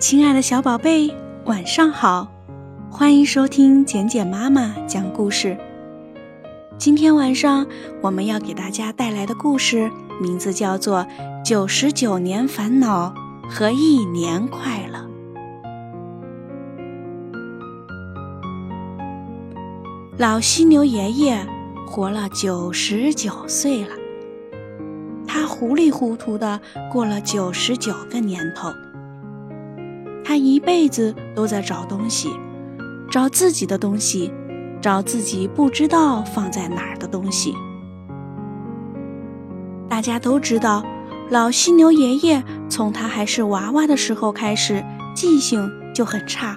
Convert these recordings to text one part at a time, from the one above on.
亲爱的小宝贝，晚上好！欢迎收听简简妈妈讲故事。今天晚上我们要给大家带来的故事名字叫做《九十九年烦恼和一年快乐》。老犀牛爷爷活了九十九岁了，他糊里糊涂的过了九十九个年头。他一辈子都在找东西，找自己的东西，找自己不知道放在哪儿的东西。大家都知道，老犀牛爷爷从他还是娃娃的时候开始，记性就很差。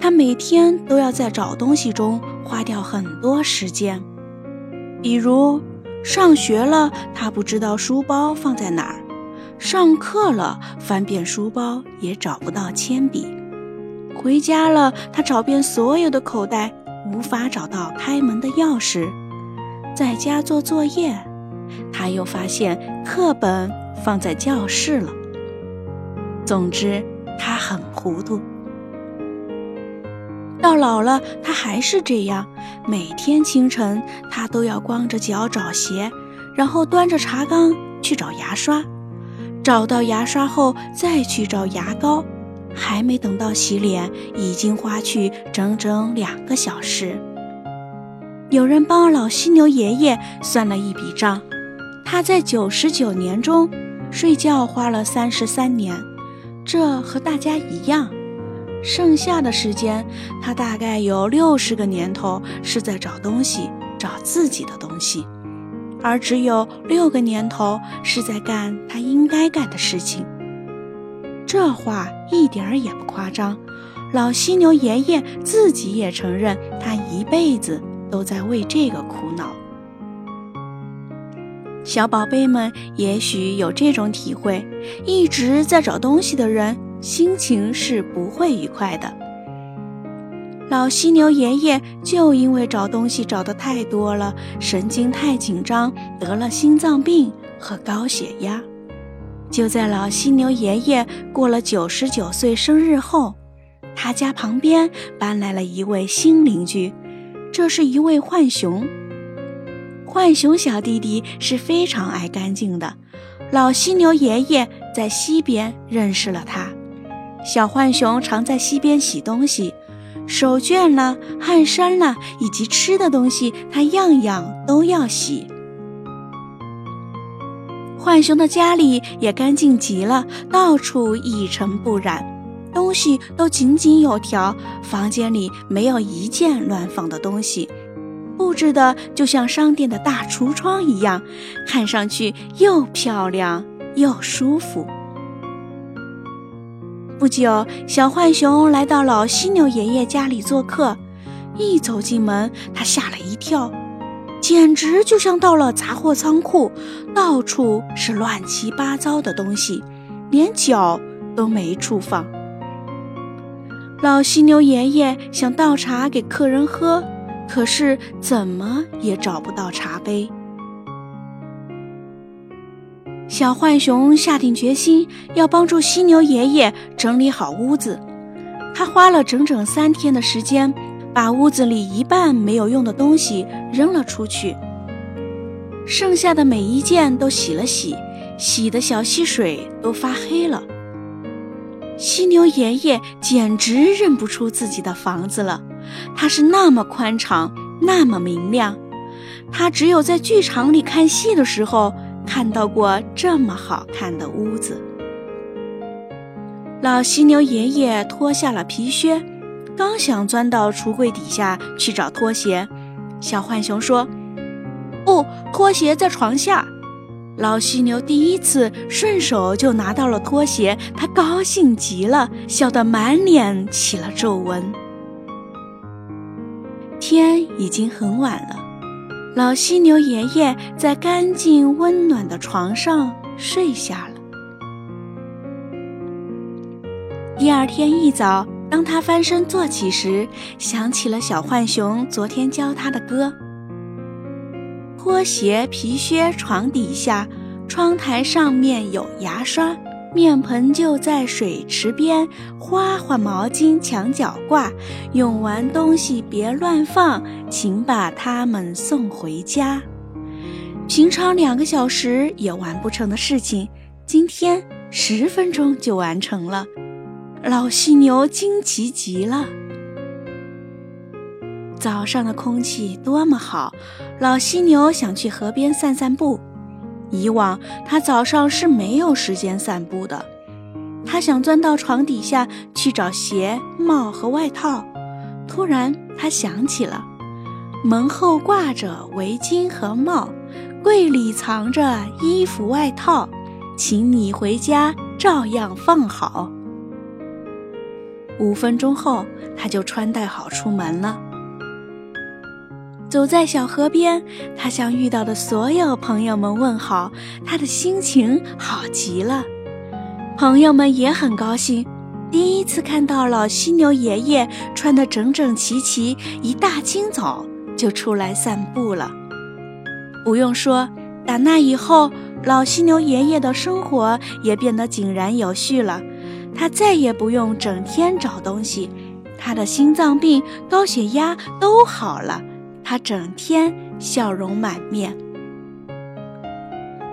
他每天都要在找东西中花掉很多时间，比如上学了，他不知道书包放在哪儿。上课了，翻遍书包也找不到铅笔；回家了，他找遍所有的口袋，无法找到开门的钥匙；在家做作业，他又发现课本放在教室了。总之，他很糊涂。到老了，他还是这样。每天清晨，他都要光着脚找鞋，然后端着茶缸去找牙刷。找到牙刷后，再去找牙膏，还没等到洗脸，已经花去整整两个小时。有人帮老犀牛爷爷算了一笔账，他在九十九年中睡觉花了三十三年，这和大家一样。剩下的时间，他大概有六十个年头是在找东西，找自己的东西。而只有六个年头是在干他应该干的事情，这话一点儿也不夸张。老犀牛爷爷自己也承认，他一辈子都在为这个苦恼。小宝贝们也许有这种体会：一直在找东西的人，心情是不会愉快的。老犀牛爷爷就因为找东西找的太多了，神经太紧张，得了心脏病和高血压。就在老犀牛爷爷过了九十九岁生日后，他家旁边搬来了一位新邻居，这是一位浣熊。浣熊小弟弟是非常爱干净的，老犀牛爷爷在溪边认识了他。小浣熊常在溪边洗东西。手绢啦、汗衫啦，以及吃的东西，他样样都要洗。浣熊的家里也干净极了，到处一尘不染，东西都井井有条，房间里没有一件乱放的东西，布置的就像商店的大橱窗一样，看上去又漂亮又舒服。不久，小浣熊来到老犀牛爷爷家里做客。一走进门，他吓了一跳，简直就像到了杂货仓库，到处是乱七八糟的东西，连脚都没处放。老犀牛爷爷想倒茶给客人喝，可是怎么也找不到茶杯。小浣熊下定决心要帮助犀牛爷爷整理好屋子。他花了整整三天的时间，把屋子里一半没有用的东西扔了出去，剩下的每一件都洗了洗，洗的小溪水都发黑了。犀牛爷爷简直认不出自己的房子了，它是那么宽敞，那么明亮。他只有在剧场里看戏的时候。看到过这么好看的屋子。老犀牛爷爷脱下了皮靴，刚想钻到橱柜底下去找拖鞋，小浣熊说：“不，拖鞋在床下。”老犀牛第一次顺手就拿到了拖鞋，他高兴极了，笑得满脸起了皱纹。天已经很晚了。老犀牛爷爷在干净温暖的床上睡下了。第二天一早，当他翻身坐起时，想起了小浣熊昨天教他的歌：拖鞋、皮靴，床底下，窗台上面有牙刷，面盆就在水池边，花花毛巾墙角挂。用完东西别乱放，请把它们送回家。平常两个小时也完不成的事情，今天十分钟就完成了。老犀牛惊奇极了。早上的空气多么好，老犀牛想去河边散散步。以往他早上是没有时间散步的，他想钻到床底下去找鞋、帽和外套。突然，他想起了门后挂着围巾和帽，柜里藏着衣服、外套，请你回家照样放好。五分钟后，他就穿戴好出门了。走在小河边，他向遇到的所有朋友们问好，他的心情好极了。朋友们也很高兴，第一次看到老犀牛爷爷穿得整整齐齐，一大清早就出来散步了。不用说，打那以后，老犀牛爷爷的生活也变得井然有序了。他再也不用整天找东西，他的心脏病、高血压都好了。他整天笑容满面，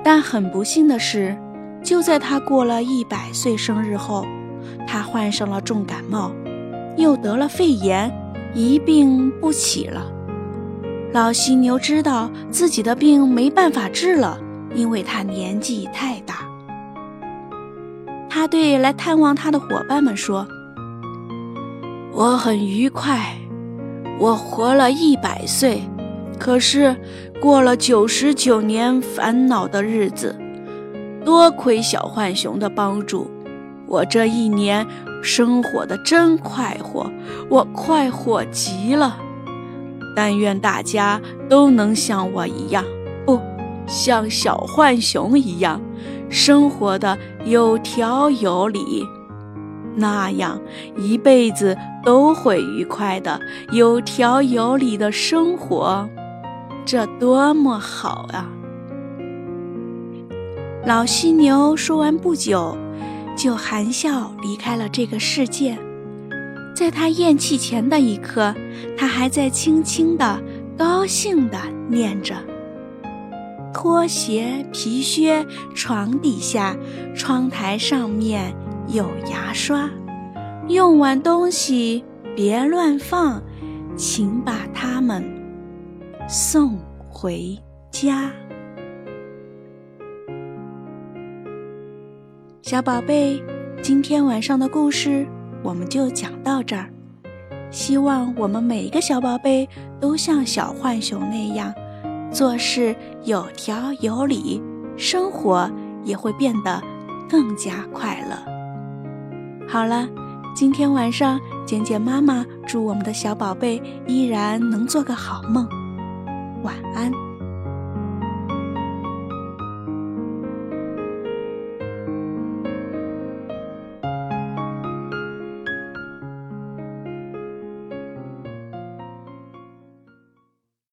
但很不幸的是，就在他过了一百岁生日后，他患上了重感冒，又得了肺炎，一病不起了。老犀牛知道自己的病没办法治了，因为他年纪太大。他对来探望他的伙伴们说：“我很愉快。”我活了一百岁，可是过了九十九年烦恼的日子。多亏小浣熊的帮助，我这一年生活的真快活，我快活极了。但愿大家都能像我一样，不像小浣熊一样，生活的有条有理。那样一辈子都会愉快的、有条有理的生活，这多么好啊！老犀牛说完不久，就含笑离开了这个世界。在他咽气前的一刻，他还在轻轻的、高兴的念着：“拖鞋、皮靴，床底下，窗台上面。”有牙刷，用完东西别乱放，请把它们送回家。小宝贝，今天晚上的故事我们就讲到这儿。希望我们每一个小宝贝都像小浣熊那样，做事有条有理，生活也会变得更加快乐。好了，今天晚上简简妈妈祝我们的小宝贝依然能做个好梦，晚安。